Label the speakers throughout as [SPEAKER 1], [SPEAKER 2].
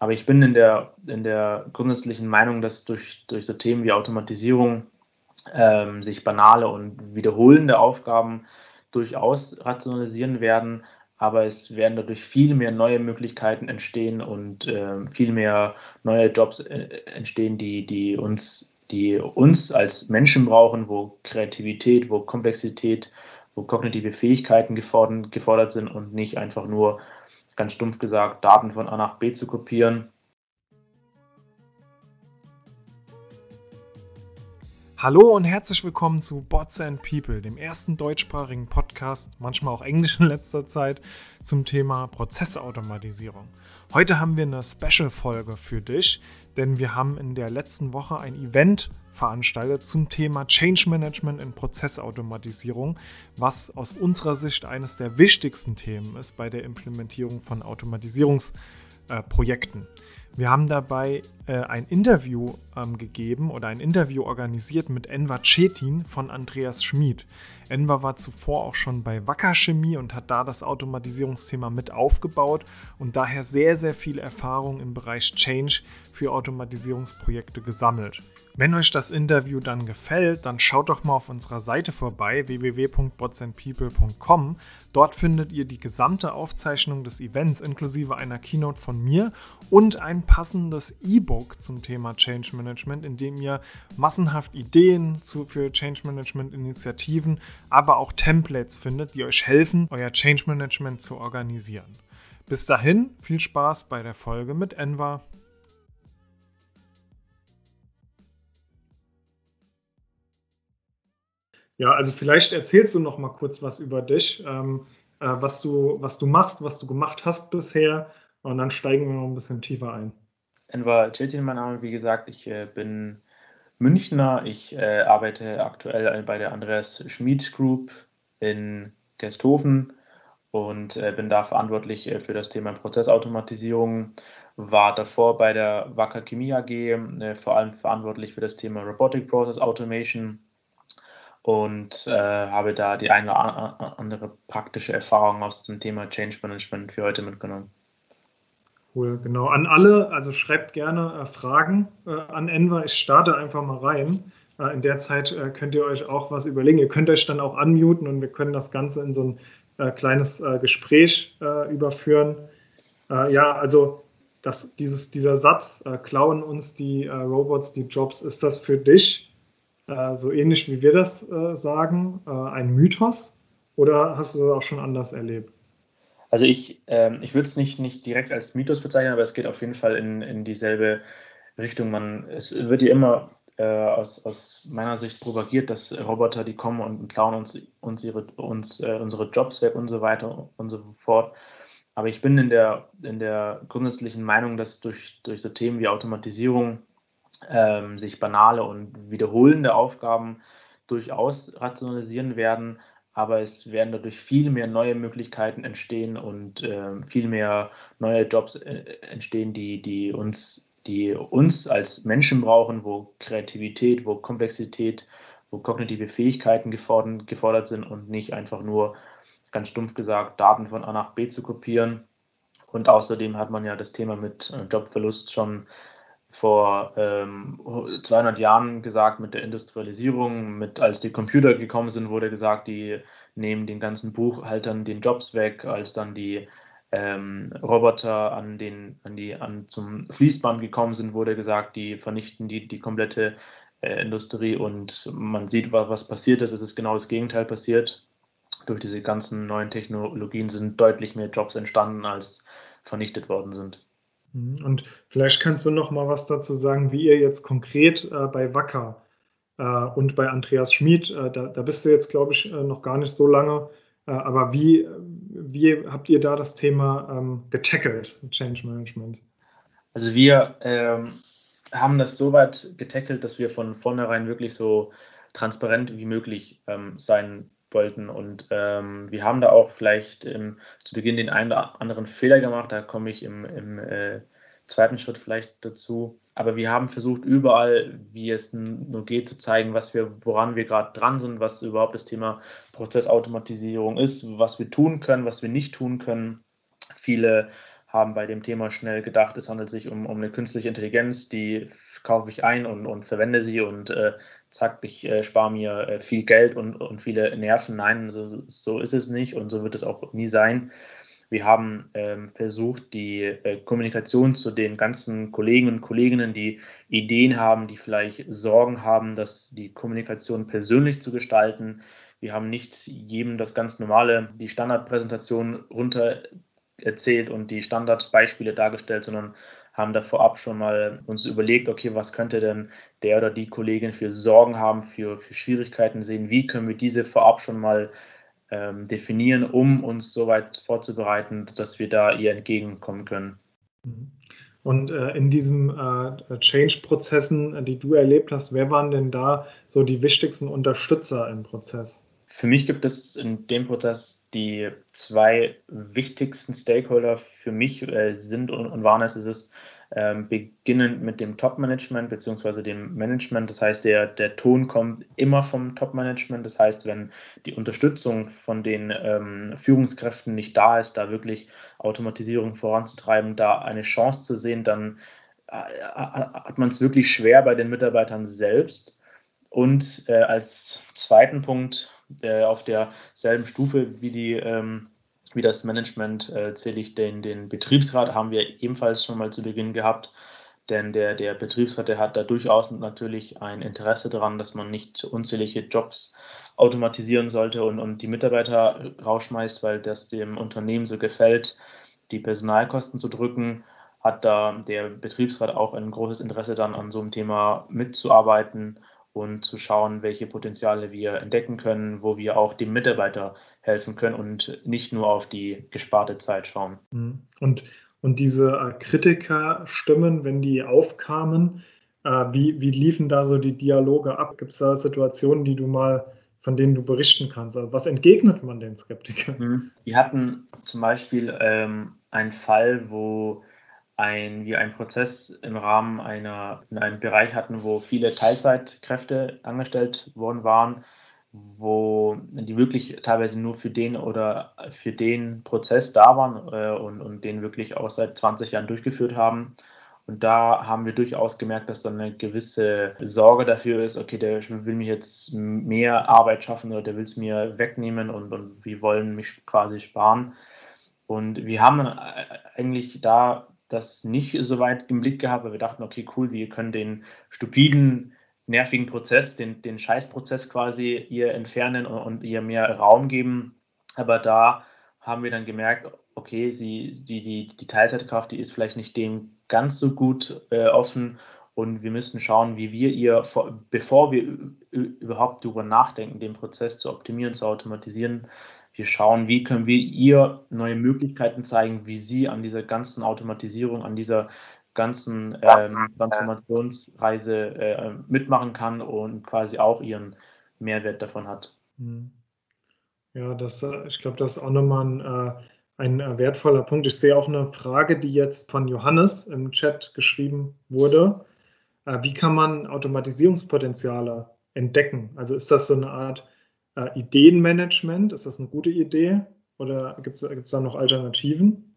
[SPEAKER 1] Aber ich bin in der, in der grundsätzlichen Meinung, dass durch, durch so Themen wie Automatisierung ähm, sich banale und wiederholende Aufgaben durchaus rationalisieren werden, aber es werden dadurch viel mehr neue Möglichkeiten entstehen und äh, viel mehr neue Jobs äh, entstehen, die, die, uns, die uns als Menschen brauchen, wo Kreativität, wo Komplexität, wo kognitive Fähigkeiten gefordert, gefordert sind und nicht einfach nur, ganz stumpf gesagt, Daten von A nach B zu kopieren
[SPEAKER 2] Hallo und herzlich willkommen zu Bots and People, dem ersten deutschsprachigen Podcast, manchmal auch Englisch in letzter Zeit, zum Thema Prozessautomatisierung. Heute haben wir eine Special-Folge für dich, denn wir haben in der letzten Woche ein Event veranstaltet zum Thema Change Management in Prozessautomatisierung, was aus unserer Sicht eines der wichtigsten Themen ist bei der Implementierung von Automatisierungsprojekten. Wir haben dabei äh, ein Interview ähm, gegeben oder ein Interview organisiert mit Enver Cetin von Andreas Schmid. Enver war zuvor auch schon bei Wacker Chemie und hat da das Automatisierungsthema mit aufgebaut und daher sehr, sehr viel Erfahrung im Bereich Change für Automatisierungsprojekte gesammelt. Wenn euch das Interview dann gefällt, dann schaut doch mal auf unserer Seite vorbei www.botsandpeople.com. Dort findet ihr die gesamte Aufzeichnung des Events inklusive einer Keynote von mir und ein passendes E-Book zum Thema Change Management, in dem ihr massenhaft Ideen für Change Management Initiativen, aber auch Templates findet, die euch helfen, euer Change Management zu organisieren. Bis dahin, viel Spaß bei der Folge mit Enva. Ja, also vielleicht erzählst du noch mal kurz was über dich, ähm, äh, was, du, was du machst, was du gemacht hast bisher und dann steigen wir noch ein bisschen tiefer ein.
[SPEAKER 1] Enver Cetin, mein Name, wie gesagt, ich äh, bin Münchner. Ich äh, arbeite aktuell bei der Andreas Schmid Group in Gersthofen und äh, bin da verantwortlich äh, für das Thema Prozessautomatisierung. War davor bei der Wacker Chemie AG äh, vor allem verantwortlich für das Thema Robotic Process Automation und äh, habe da die eine oder andere praktische Erfahrung aus dem Thema Change Management für heute mitgenommen.
[SPEAKER 2] Cool, genau. An alle, also schreibt gerne äh, Fragen äh, an Enver. Ich starte einfach mal rein. Äh, in der Zeit äh, könnt ihr euch auch was überlegen. Ihr könnt euch dann auch unmuten und wir können das Ganze in so ein äh, kleines Gespräch überführen. ja, also das, dieses, dieser Satz, klauen uns die Robots die Jobs, ist das für dich äh, so ähnlich wie wir das äh, sagen, äh, ein Mythos oder hast du das auch schon anders erlebt?
[SPEAKER 1] Also ich, ähm, ich würde es nicht, nicht direkt als Mythos bezeichnen, aber es geht auf jeden Fall in, in dieselbe Richtung. Man, es wird ja immer äh, aus, aus meiner Sicht propagiert, dass Roboter, die kommen und klauen uns, uns, ihre, uns äh, unsere Jobs weg und so weiter und so fort. Aber ich bin in der, in der grundsätzlichen Meinung, dass durch, durch so Themen wie Automatisierung ähm, sich banale und wiederholende Aufgaben durchaus rationalisieren werden, aber es werden dadurch viel mehr neue Möglichkeiten entstehen und äh, viel mehr neue Jobs äh, entstehen, die, die, uns, die uns als Menschen brauchen, wo Kreativität, wo Komplexität, wo kognitive Fähigkeiten gefordert, gefordert sind und nicht einfach nur, ganz stumpf gesagt, Daten von A nach B zu kopieren. Und außerdem hat man ja das Thema mit äh, Jobverlust schon vor ähm, 200 Jahren gesagt mit der Industrialisierung, mit als die Computer gekommen sind, wurde gesagt, die nehmen den ganzen Buchhaltern den Jobs weg, als dann die ähm, Roboter an den, an die, an zum Fließband gekommen sind, wurde gesagt, die vernichten die, die komplette äh, Industrie und man sieht, was, was passiert ist. Es ist genau das Gegenteil passiert. Durch diese ganzen neuen Technologien sind deutlich mehr Jobs entstanden, als vernichtet worden sind.
[SPEAKER 2] Mhm. Und vielleicht kannst du noch mal was dazu sagen, wie ihr jetzt konkret äh, bei Wacker äh, und bei Andreas Schmid, äh, da, da, bist du jetzt, glaube ich, äh, noch gar nicht so lange, äh, aber wie, wie habt ihr da das Thema ähm, getackelt, Change Management?
[SPEAKER 1] Also wir ähm, haben das so weit getackelt, dass wir von vornherein wirklich so transparent wie möglich ähm, sein wollten. Und ähm, wir haben da auch vielleicht ähm, zu Beginn den einen oder anderen Fehler gemacht. Da komme ich im, im äh, zweiten Schritt vielleicht dazu. Aber wir haben versucht, überall, wie es nur geht, zu zeigen, was wir, woran wir gerade dran sind, was überhaupt das Thema Prozessautomatisierung ist, was wir tun können, was wir nicht tun können. Viele haben bei dem Thema schnell gedacht, es handelt sich um, um eine künstliche Intelligenz, die kaufe ich ein und, und verwende sie und äh, zack, ich äh, spare mir äh, viel Geld und, und viele Nerven. Nein, so, so ist es nicht und so wird es auch nie sein. Wir haben ähm, versucht, die äh, Kommunikation zu den ganzen Kollegen und Kolleginnen, die Ideen haben, die vielleicht Sorgen haben, dass die Kommunikation persönlich zu gestalten. Wir haben nicht jedem das ganz normale, die Standardpräsentation runter erzählt und die Standardbeispiele dargestellt, sondern haben da vorab schon mal uns überlegt, okay, was könnte denn der oder die Kollegin für Sorgen haben, für, für Schwierigkeiten sehen, wie können wir diese vorab schon mal ähm, definieren, um uns so weit vorzubereiten, dass wir da ihr entgegenkommen können.
[SPEAKER 2] Und äh, in diesen äh, Change-Prozessen, äh, die du erlebt hast, wer waren denn da so die wichtigsten Unterstützer im Prozess?
[SPEAKER 1] Für mich gibt es in dem Prozess die zwei wichtigsten Stakeholder für mich äh, sind und, und waren es, ist es ähm, beginnend mit dem Top-Management bzw. dem Management. Das heißt, der, der Ton kommt immer vom Top-Management. Das heißt, wenn die Unterstützung von den ähm, Führungskräften nicht da ist, da wirklich Automatisierung voranzutreiben, da eine Chance zu sehen, dann äh, hat man es wirklich schwer bei den Mitarbeitern selbst. Und äh, als zweiten Punkt äh, auf derselben Stufe wie die ähm, wie das Management äh, zähle ich den, den Betriebsrat, haben wir ebenfalls schon mal zu Beginn gehabt. Denn der, der Betriebsrat, der hat da durchaus natürlich ein Interesse daran, dass man nicht unzählige Jobs automatisieren sollte und, und die Mitarbeiter rausschmeißt, weil das dem Unternehmen so gefällt, die Personalkosten zu drücken, hat da der Betriebsrat auch ein großes Interesse dann an so einem Thema mitzuarbeiten und zu schauen, welche Potenziale wir entdecken können, wo wir auch dem Mitarbeiter helfen können und nicht nur auf die gesparte Zeit schauen.
[SPEAKER 2] Mhm. Und, und diese äh, Kritikerstimmen, wenn die aufkamen, äh, wie, wie liefen da so die Dialoge ab? Gibt es da Situationen, die du mal von denen du berichten kannst? Also was entgegnet man den Skeptikern?
[SPEAKER 1] Mhm. Wir hatten zum Beispiel ähm, einen Fall, wo ein, wir einen Prozess im Rahmen einer, in einem Bereich hatten, wo viele Teilzeitkräfte angestellt worden waren, wo die wirklich teilweise nur für den oder für den Prozess da waren äh, und, und den wirklich auch seit 20 Jahren durchgeführt haben. Und da haben wir durchaus gemerkt, dass dann eine gewisse Sorge dafür ist, okay, der will mir jetzt mehr Arbeit schaffen oder der will es mir wegnehmen und, und wir wollen mich quasi sparen. Und wir haben eigentlich da das nicht so weit im Blick gehabt, weil wir dachten, okay, cool, wir können den stupiden, nervigen Prozess, den, den Scheißprozess quasi ihr entfernen und, und ihr mehr Raum geben. Aber da haben wir dann gemerkt, okay, sie, die, die, die Teilzeitkraft, die ist vielleicht nicht dem ganz so gut äh, offen und wir müssen schauen, wie wir ihr, bevor wir überhaupt darüber nachdenken, den Prozess zu optimieren, zu automatisieren, wir schauen, wie können wir ihr neue Möglichkeiten zeigen, wie sie an dieser ganzen Automatisierung, an dieser ganzen ähm, Transformationsreise äh, mitmachen kann und quasi auch ihren Mehrwert davon hat. Mhm.
[SPEAKER 2] Ja, das, äh, ich glaube, das ist auch nochmal ein, äh, ein äh, wertvoller Punkt. Ich sehe auch eine Frage, die jetzt von Johannes im Chat geschrieben wurde. Wie kann man Automatisierungspotenziale entdecken? Also ist das so eine Art äh, Ideenmanagement, ist das eine gute Idee oder gibt es da noch Alternativen?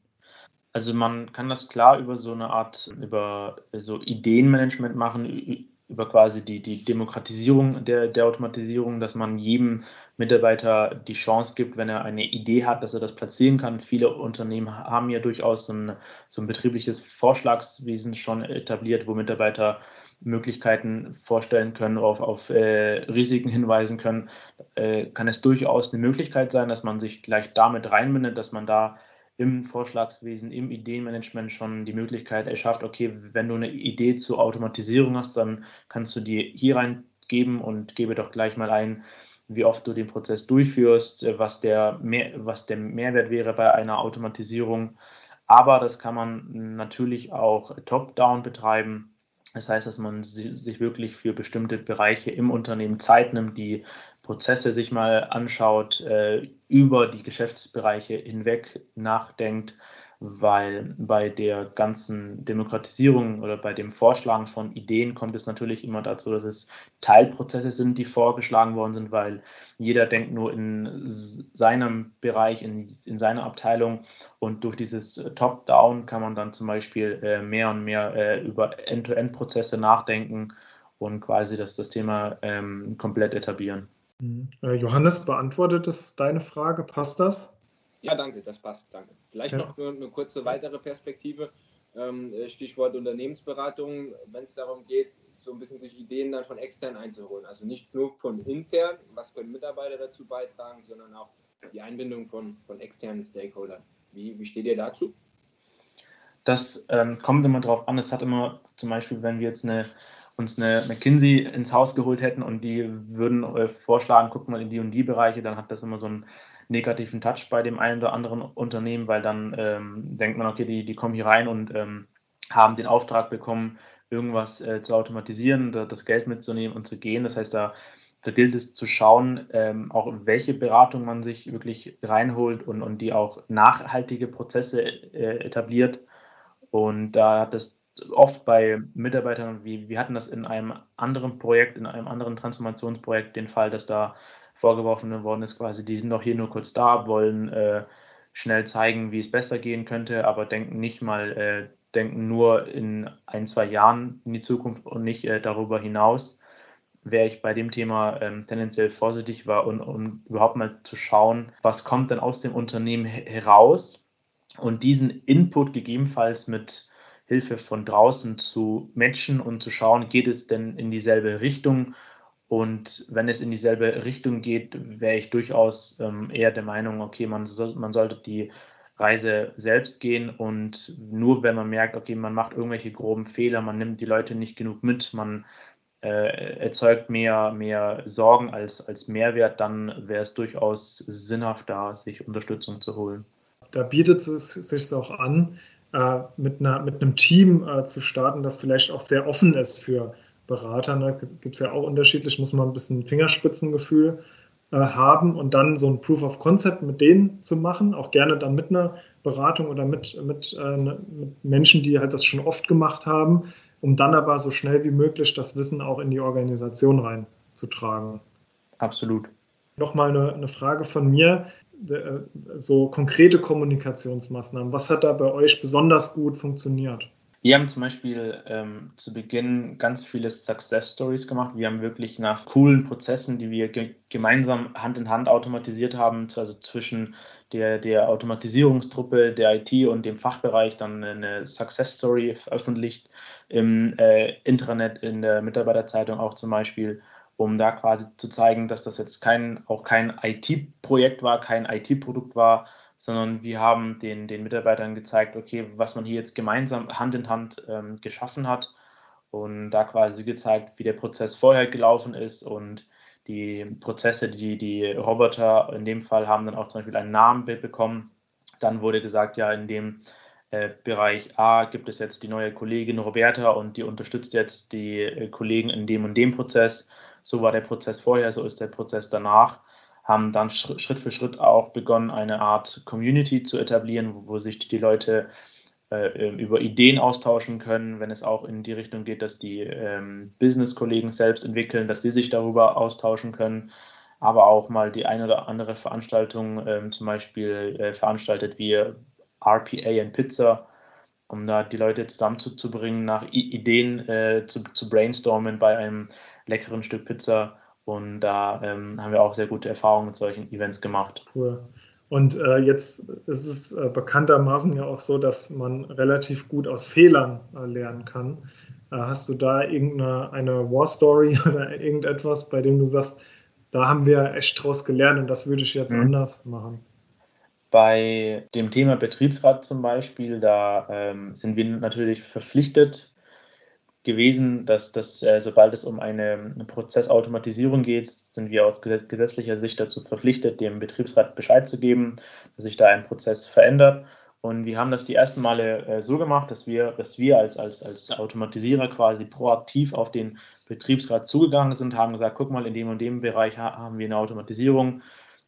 [SPEAKER 1] Also man kann das klar über so eine Art, über so Ideenmanagement machen, über quasi die, die Demokratisierung der, der Automatisierung, dass man jedem Mitarbeiter die Chance gibt, wenn er eine Idee hat, dass er das platzieren kann. Viele Unternehmen haben ja durchaus so ein, so ein betriebliches Vorschlagswesen schon etabliert, wo Mitarbeiter Möglichkeiten vorstellen können, auf, auf äh, Risiken hinweisen können, äh, kann es durchaus eine Möglichkeit sein, dass man sich gleich damit reinbindet, dass man da im Vorschlagswesen, im Ideenmanagement schon die Möglichkeit erschafft, okay, wenn du eine Idee zur Automatisierung hast, dann kannst du die hier reingeben und gebe doch gleich mal ein, wie oft du den Prozess durchführst, äh, was der, mehr, was der Mehrwert wäre bei einer Automatisierung. Aber das kann man natürlich auch top-down betreiben das heißt, dass man sich wirklich für bestimmte Bereiche im Unternehmen Zeit nimmt, die Prozesse sich mal anschaut, äh, über die Geschäftsbereiche hinweg nachdenkt, weil bei der ganzen Demokratisierung oder bei dem Vorschlagen von Ideen kommt es natürlich immer dazu, dass es Teilprozesse sind, die vorgeschlagen worden sind, weil jeder denkt nur in seinem Bereich, in, in seiner Abteilung und durch dieses Top-Down kann man dann zum Beispiel äh, mehr und mehr äh, über End-to-End-Prozesse nachdenken und quasi das, das Thema ähm, komplett etablieren.
[SPEAKER 2] Mhm. Äh, Johannes, beantwortet das deine Frage? Passt das?
[SPEAKER 3] Ja, danke, das passt, danke. Vielleicht ja. noch eine, kurze weitere Perspektive. Ähm, äh, Stichwort Unternehmensberatung, wenn es darum geht, so ein bisschen sich Ideen dann von extern einzuholen. Also nicht nur von intern, was können Mitarbeiter dazu beitragen, sondern auch die Einbindung von, von externen Stakeholdern. Wie, wie steht ihr dazu?
[SPEAKER 1] Das ähm, kommt immer darauf an. Es hat immer zum Beispiel, wenn wir jetzt eine, uns eine McKinsey ins Haus geholt hätten und die würden äh, vorschlagen, guck mal in die und die Bereiche, dann hat das immer so einen negativen Touch bei dem einen oder anderen Unternehmen, weil dann ähm, denkt man, okay, die, die kommen hier rein und ähm, haben den Auftrag bekommen, irgendwas äh, zu automatisieren, da, das Geld mitzunehmen und zu gehen. Das heißt, da, da gilt es zu schauen, ähm, auch welche Beratung man sich wirklich reinholt und, und die auch nachhaltige Prozesse äh, etabliert. Und da hat es oft bei Mitarbeitern, wie wir hatten das in einem anderen Projekt, in einem anderen Transformationsprojekt, den Fall, dass da vorgeworfen worden ist, quasi, die sind doch hier nur kurz da, wollen äh, schnell zeigen, wie es besser gehen könnte, aber denken nicht mal, äh, denken nur in ein, zwei Jahren in die Zukunft und nicht äh, darüber hinaus, wäre ich bei dem Thema ähm, tendenziell vorsichtig war und um überhaupt mal zu schauen, was kommt denn aus dem Unternehmen heraus und diesen Input gegebenenfalls mit Hilfe von draußen zu matchen und zu schauen, geht es denn in dieselbe Richtung und wenn es in dieselbe Richtung geht, wäre ich durchaus ähm, eher der Meinung, okay, man, soll, man sollte die Reise selbst gehen und nur wenn man merkt, okay, man macht irgendwelche groben Fehler, man nimmt die Leute nicht genug mit, man äh, erzeugt mehr, mehr Sorgen als, als Mehrwert, dann wäre es durchaus sinnhaft, da sich Unterstützung zu holen.
[SPEAKER 2] Da bietet es sich auch an, äh, mit, einer, mit einem Team äh, zu starten, das vielleicht auch sehr offen ist für Beratern, da gibt es ja auch unterschiedlich, muss man ein bisschen Fingerspitzengefühl äh, haben und dann so ein Proof of Concept mit denen zu machen, auch gerne dann mit einer Beratung oder mit, mit, äh, ne, mit Menschen, die halt das schon oft gemacht haben, um dann aber so schnell wie möglich das Wissen auch in die Organisation reinzutragen.
[SPEAKER 1] Absolut.
[SPEAKER 2] Nochmal eine, eine Frage von mir äh, so konkrete Kommunikationsmaßnahmen. Was hat da bei euch besonders gut funktioniert?
[SPEAKER 1] Wir haben zum Beispiel ähm, zu Beginn ganz viele Success Stories gemacht. Wir haben wirklich nach coolen Prozessen, die wir ge gemeinsam Hand in Hand automatisiert haben, also zwischen der, der Automatisierungstruppe, der IT und dem Fachbereich, dann eine Success Story veröffentlicht im äh, Intranet, in der Mitarbeiterzeitung auch zum Beispiel, um da quasi zu zeigen, dass das jetzt kein, auch kein IT-Projekt war, kein IT-Produkt war, sondern wir haben den, den Mitarbeitern gezeigt, okay, was man hier jetzt gemeinsam Hand in Hand ähm, geschaffen hat und da quasi gezeigt, wie der Prozess vorher gelaufen ist und die Prozesse, die die Roboter in dem Fall haben dann auch zum Beispiel ein Namenbild bekommen. Dann wurde gesagt, ja, in dem äh, Bereich A gibt es jetzt die neue Kollegin Roberta und die unterstützt jetzt die äh, Kollegen in dem und dem Prozess. So war der Prozess vorher, so ist der Prozess danach haben dann Schritt für Schritt auch begonnen, eine Art Community zu etablieren, wo, sich die Leute äh, ähm, über Ideen austauschen können, wenn es auch in die Richtung geht, dass die ähm, Business-Kollegen selbst entwickeln, dass die sich darüber austauschen können, aber auch mal die eine oder andere Veranstaltung ähm, zum Beispiel äh, veranstaltet wie RPA and Pizza, um da die Leute zusammenzubringen, nach I Ideen äh, zu, zu brainstormen bei einem leckeren Stück Pizza und da ähm, haben wir auch sehr gute Erfahrungen mit solchen Events gemacht.
[SPEAKER 2] Cool. Und äh, jetzt ist es äh, bekanntermaßen ja auch so, dass man relativ gut aus Fehlern äh, lernen kann. Äh, hast du da irgendeine eine War Story oder irgendetwas, bei dem du sagst, da haben wir echt draus gelernt und das würde ich jetzt mhm. anders machen?
[SPEAKER 1] Bei dem Thema Betriebsrat zum Beispiel, da ähm, sind wir natürlich verpflichtet, gewesen, dass, dass äh, sobald es um eine, eine, Prozessautomatisierung geht, sind wir aus gesetzlicher Sicht dazu verpflichtet, dem Betriebsrat Bescheid zu geben, dass sich da ein Prozess verändert. Und wir haben das die ersten Male äh, so gemacht, dass wir, dass wir als, als, als Automatisierer quasi proaktiv auf den Betriebsrat zugegangen sind, haben gesagt, guck mal, in dem und dem Bereich haben wir eine Automatisierung.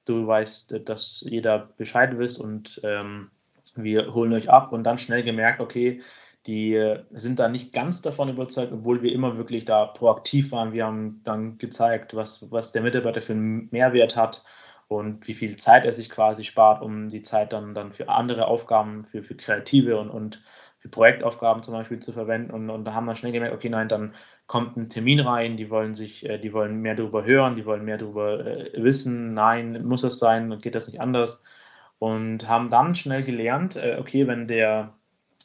[SPEAKER 1] Du weißt, dass jeder Bescheid wisst und ähm, wir holen euch ab und dann schnell gemerkt, okay, die sind da nicht ganz davon überzeugt, obwohl wir immer wirklich da proaktiv waren. Wir haben dann gezeigt, was, was der Mitarbeiter für einen Mehrwert hat und wie viel Zeit er sich quasi spart, um die Zeit dann, dann für andere Aufgaben, für, für kreative und, und für Projektaufgaben zum Beispiel zu verwenden. Und, und da haben wir schnell gemerkt, okay, nein, dann kommt ein Termin rein, die wollen sich, äh, die wollen mehr darüber hören, die wollen mehr darüber äh, wissen, nein, muss es sein, geht das nicht anders. Und haben dann schnell gelernt, äh, okay, wenn der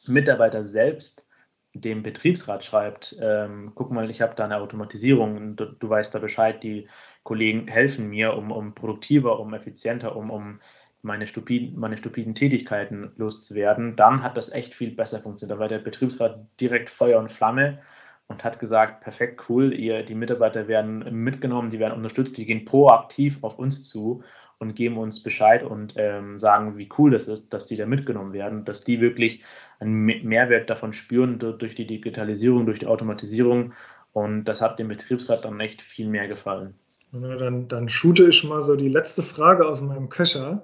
[SPEAKER 1] Mitarbeiter selbst dem Betriebsrat schreibt, ähm, guck mal, ich habe da eine Automatisierung, du, du, weißt da Bescheid, die Kollegen helfen mir, um, um produktiver, um effizienter, um, um meine, stupiden, meine stupiden Tätigkeiten loszuwerden, dann hat das echt viel besser funktioniert. Da war der Betriebsrat direkt Feuer und Flamme und hat gesagt, perfekt, cool, ihr, die Mitarbeiter werden mitgenommen, die werden unterstützt, die gehen proaktiv auf uns zu und geben uns Bescheid und ähm, sagen, wie cool das ist, dass die da mitgenommen werden, dass die wirklich einen Mehrwert davon spüren durch die Digitalisierung, durch die Automatisierung. Und das hat dem Betriebsrat dann echt viel mehr gefallen.
[SPEAKER 2] Na, dann, dann shoote ich mal so die letzte Frage aus meinem Köcher.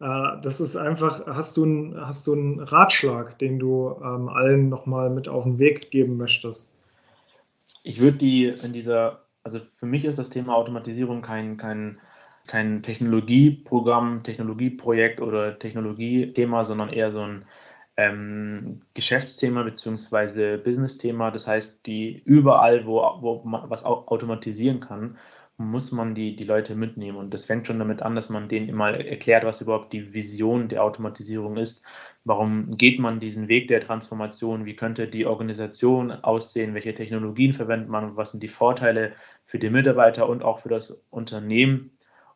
[SPEAKER 2] Äh, das ist einfach, hast du, ein, hast du einen Ratschlag, den du ähm, allen nochmal mit auf den Weg geben möchtest?
[SPEAKER 1] Ich würde die in dieser, also für mich ist das Thema Automatisierung kein, kein kein Technologieprogramm, Technologieprojekt oder Technologiethema, sondern eher so ein ähm, Geschäftsthema bzw. Business-Thema. Das heißt, die überall, wo, wo man was automatisieren kann, muss man die, die Leute mitnehmen. Und das fängt schon damit an, dass man denen mal erklärt, was überhaupt die Vision der Automatisierung ist. Warum geht man diesen Weg der Transformation? Wie könnte die Organisation aussehen? Welche Technologien verwendet man? Was sind die Vorteile für die Mitarbeiter und auch für das Unternehmen?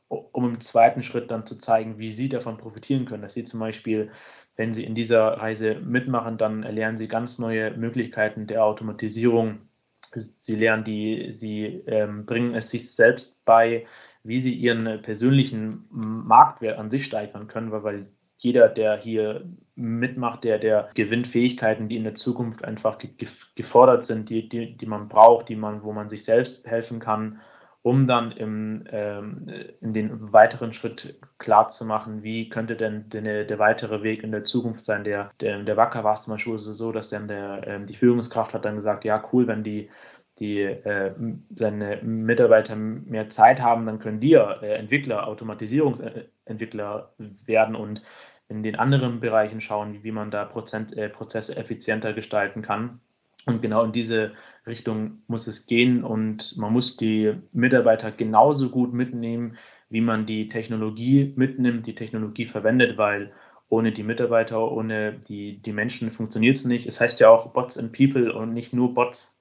[SPEAKER 1] Um im zweiten Schritt dann zu zeigen, wie sie davon profitieren können. Dass sie zum Beispiel, wenn sie in dieser Reise mitmachen, dann erlernen sie ganz neue Möglichkeiten der Automatisierung. Sie lernen die, sie ähm, bringen es sich selbst bei, wie sie ihren persönlichen Marktwert an sich steigern können, weil, weil jeder, der hier mitmacht, der, der gewinnt Fähigkeiten, die in der Zukunft einfach ge gefordert sind, die, die, die man braucht, die man, wo man sich selbst helfen kann um dann im, ähm, in den weiteren Schritt klar zu machen, wie könnte denn der, der weitere Weg in der Zukunft sein. Der, der, der Wacker war es zum Beispiel so, dass dann der, ähm, die Führungskraft hat dann gesagt, ja cool, wenn die die äh, seine Mitarbeiter mehr Zeit haben, dann können die ja äh, Entwickler, Automatisierungsentwickler werden und in den anderen Bereichen schauen, wie, wie man da Prozent, äh, Prozesse effizienter gestalten kann. Und genau in diese Richtung muss es gehen und man muss die Mitarbeiter genauso gut mitnehmen, wie man die Technologie mitnimmt, die Technologie verwendet, weil ohne die Mitarbeiter, ohne die, die Menschen funktioniert es nicht. Es heißt ja auch Bots and People und nicht nur Bots.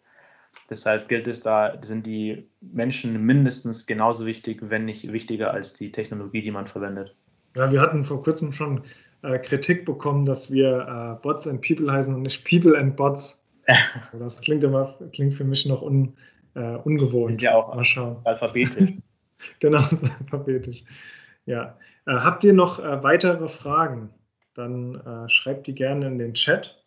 [SPEAKER 1] Deshalb gilt es, da sind die Menschen mindestens genauso wichtig, wenn nicht wichtiger als die Technologie, die man verwendet.
[SPEAKER 2] Ja, wir hatten vor kurzem schon äh, Kritik bekommen, dass wir äh, Bots and People heißen und nicht People and Bots. Das klingt immer klingt für mich noch un, äh, ungewohnt.
[SPEAKER 1] Ja, auch Mal schauen. alphabetisch.
[SPEAKER 2] genau, alphabetisch. Ja. Äh, habt ihr noch äh, weitere Fragen? Dann äh, schreibt die gerne in den Chat.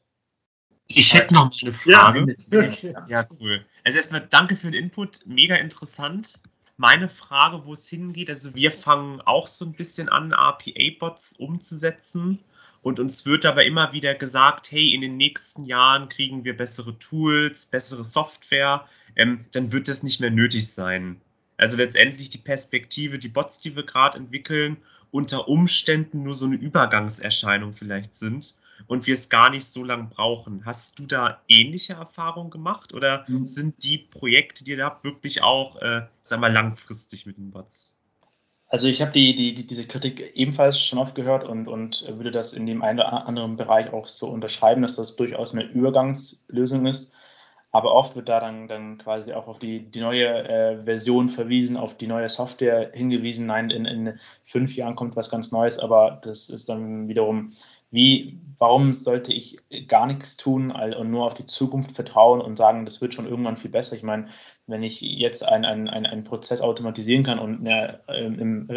[SPEAKER 4] Ich hätte noch eine Frage. Ja. ja, cool. Also erstmal danke für den Input, mega interessant. Meine Frage, wo es hingeht, also wir fangen auch so ein bisschen an, RPA-Bots umzusetzen. Und uns wird aber immer wieder gesagt, hey, in den nächsten Jahren kriegen wir bessere Tools, bessere Software, ähm, dann wird das nicht mehr nötig sein. Also letztendlich die Perspektive, die Bots, die wir gerade entwickeln, unter Umständen nur so eine Übergangserscheinung vielleicht sind und wir es gar nicht so lange brauchen. Hast du da ähnliche Erfahrungen gemacht oder mhm. sind die Projekte, die ihr habt, wirklich auch, äh, sag mal, langfristig mit den Bots?
[SPEAKER 1] Also ich habe die, die, die, diese Kritik ebenfalls schon oft gehört und, und würde das in dem einen oder anderen Bereich auch so unterschreiben, dass das durchaus eine Übergangslösung ist. Aber oft wird da dann, dann quasi auch auf die, die neue äh, Version verwiesen, auf die neue Software hingewiesen. Nein, in, in fünf Jahren kommt was ganz Neues, aber das ist dann wiederum, wie, warum sollte ich gar nichts tun und nur auf die Zukunft vertrauen und sagen, das wird schon irgendwann viel besser? Ich meine, wenn ich jetzt einen ein Prozess automatisieren kann und ne, im,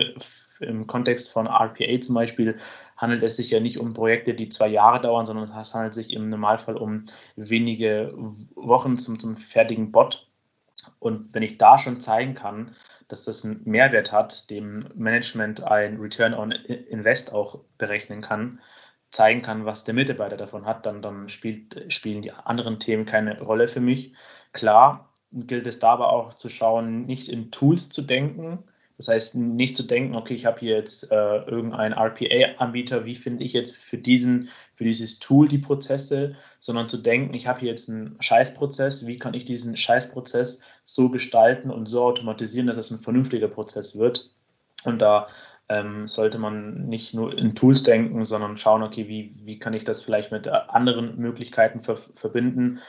[SPEAKER 1] im Kontext von RPA zum Beispiel handelt es sich ja nicht um Projekte, die zwei Jahre dauern, sondern es handelt sich im Normalfall um wenige Wochen zum, zum fertigen Bot. Und wenn ich da schon zeigen kann, dass das einen Mehrwert hat, dem Management ein Return on Invest auch berechnen kann, zeigen kann, was der Mitarbeiter davon hat, dann, dann spielt, spielen die anderen Themen keine Rolle für mich. Klar gilt es da aber auch zu schauen, nicht in Tools zu denken, das heißt, nicht zu denken, okay, ich habe hier jetzt äh, irgendeinen RPA-Anbieter, wie finde ich jetzt für diesen, für dieses Tool die Prozesse, sondern zu denken, ich habe hier jetzt einen Scheißprozess, wie kann ich diesen Scheißprozess so gestalten und so automatisieren, dass es ein vernünftiger Prozess wird. Und da ähm, sollte man nicht nur in Tools denken, sondern schauen, okay, wie, wie kann ich das vielleicht mit anderen Möglichkeiten ver verbinden.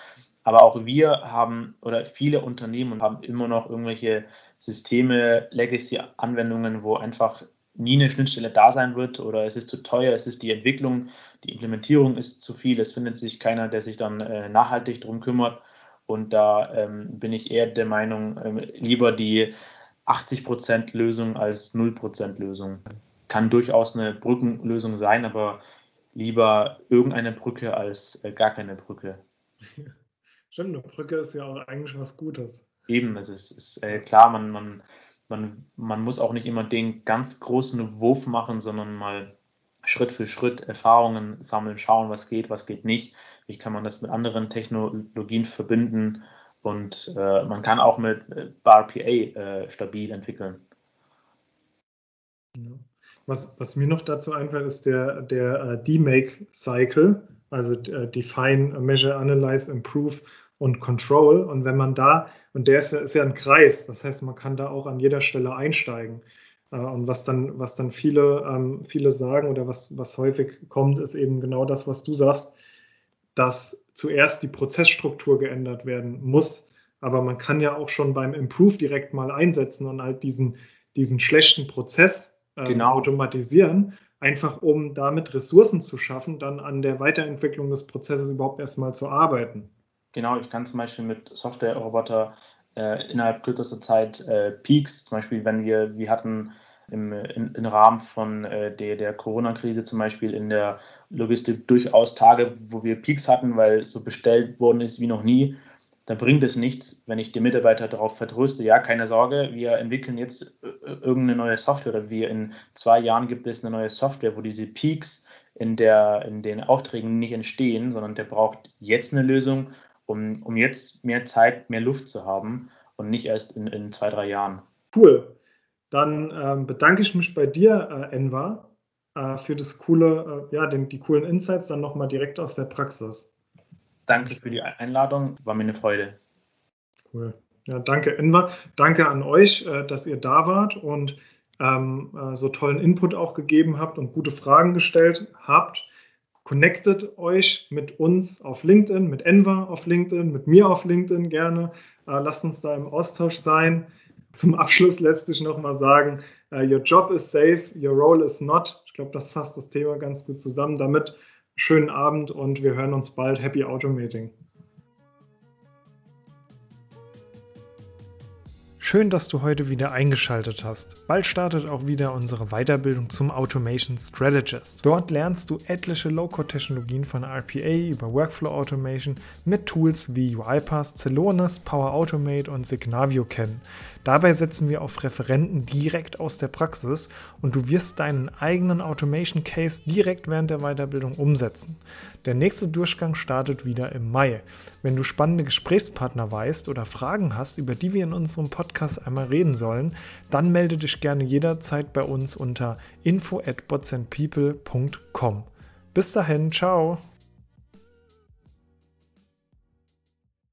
[SPEAKER 1] Aber auch wir haben oder viele Unternehmen haben immer noch irgendwelche Systeme, Legacy-Anwendungen, wo einfach nie eine Schnittstelle da sein wird oder es ist zu teuer, es ist die Entwicklung, die Implementierung ist zu viel, es findet sich keiner, der sich dann äh, nachhaltig darum kümmert. Und da ähm, bin ich eher der Meinung, ähm, lieber die 80% Lösung als 0% Lösung. Kann durchaus eine Brückenlösung sein, aber lieber irgendeine Brücke als äh, gar keine Brücke.
[SPEAKER 2] Stimmt, eine Brücke ist ja auch eigentlich was Gutes.
[SPEAKER 1] Eben, also es ist äh, klar, man, man, man, man muss auch nicht immer den ganz großen Wurf machen, sondern mal Schritt für Schritt Erfahrungen sammeln, schauen, was geht, was geht nicht, wie kann man das mit anderen Technologien verbinden und äh, man kann auch mit äh, RPA äh, stabil entwickeln.
[SPEAKER 2] Was, was mir noch dazu einfällt, ist der, der uh, DMake-Cycle, also uh, Define, Measure, Analyze, Improve und Control. Und wenn man da, und der ist ja, ist ja ein Kreis, das heißt, man kann da auch an jeder Stelle einsteigen. Äh, und was dann, was dann viele, ähm, viele sagen oder was, was häufig kommt, ist eben genau das, was du sagst, dass zuerst die Prozessstruktur geändert werden muss. Aber man kann ja auch schon beim Improve direkt mal einsetzen und halt diesen, diesen schlechten Prozess äh, genau. automatisieren, einfach um damit Ressourcen zu schaffen, dann an der Weiterentwicklung des Prozesses überhaupt erstmal zu arbeiten.
[SPEAKER 1] Genau, ich kann zum Beispiel mit Software-Roboter äh, innerhalb kürzester Zeit äh, Peaks, zum Beispiel, wenn wir, wir hatten im, in, im Rahmen von äh, der, der Corona-Krise zum Beispiel in der Logistik durchaus Tage, wo wir Peaks hatten, weil so bestellt worden ist wie noch nie. Da bringt es nichts, wenn ich die Mitarbeiter darauf vertröste, ja, keine Sorge, wir entwickeln jetzt äh, irgendeine neue Software oder wir in zwei Jahren gibt es eine neue Software, wo diese Peaks in, der, in den Aufträgen nicht entstehen, sondern der braucht jetzt eine Lösung um, um jetzt mehr Zeit, mehr Luft zu haben und nicht erst in, in zwei, drei Jahren.
[SPEAKER 2] Cool. Dann ähm, bedanke ich mich bei dir, äh, Enva, äh, für das coole, äh, ja, den, die coolen Insights dann nochmal direkt aus der Praxis.
[SPEAKER 1] Danke für die Einladung, war mir eine Freude.
[SPEAKER 2] Cool. Ja, danke, Enva. Danke an euch, äh, dass ihr da wart und ähm, äh, so tollen Input auch gegeben habt und gute Fragen gestellt habt. Connectet euch mit uns auf LinkedIn, mit Enva auf LinkedIn, mit mir auf LinkedIn gerne. Äh, lasst uns da im Austausch sein. Zum Abschluss lässt sich nochmal sagen, uh, your job is safe, your role is not. Ich glaube, das fasst das Thema ganz gut zusammen. Damit schönen Abend und wir hören uns bald. Happy Automating. Schön, dass du heute wieder eingeschaltet hast. Bald startet auch wieder unsere Weiterbildung zum Automation Strategist. Dort lernst du etliche Low-Code-Technologien von RPA über Workflow Automation mit Tools wie UiPath, Celonis, Power Automate und Signavio kennen. Dabei setzen wir auf Referenten direkt aus der Praxis und du wirst deinen eigenen Automation Case direkt während der Weiterbildung umsetzen. Der nächste Durchgang startet wieder im Mai. Wenn du spannende Gesprächspartner weißt oder Fragen hast, über die wir in unserem Podcast einmal reden sollen, dann melde dich gerne jederzeit bei uns unter info at Bis dahin, ciao!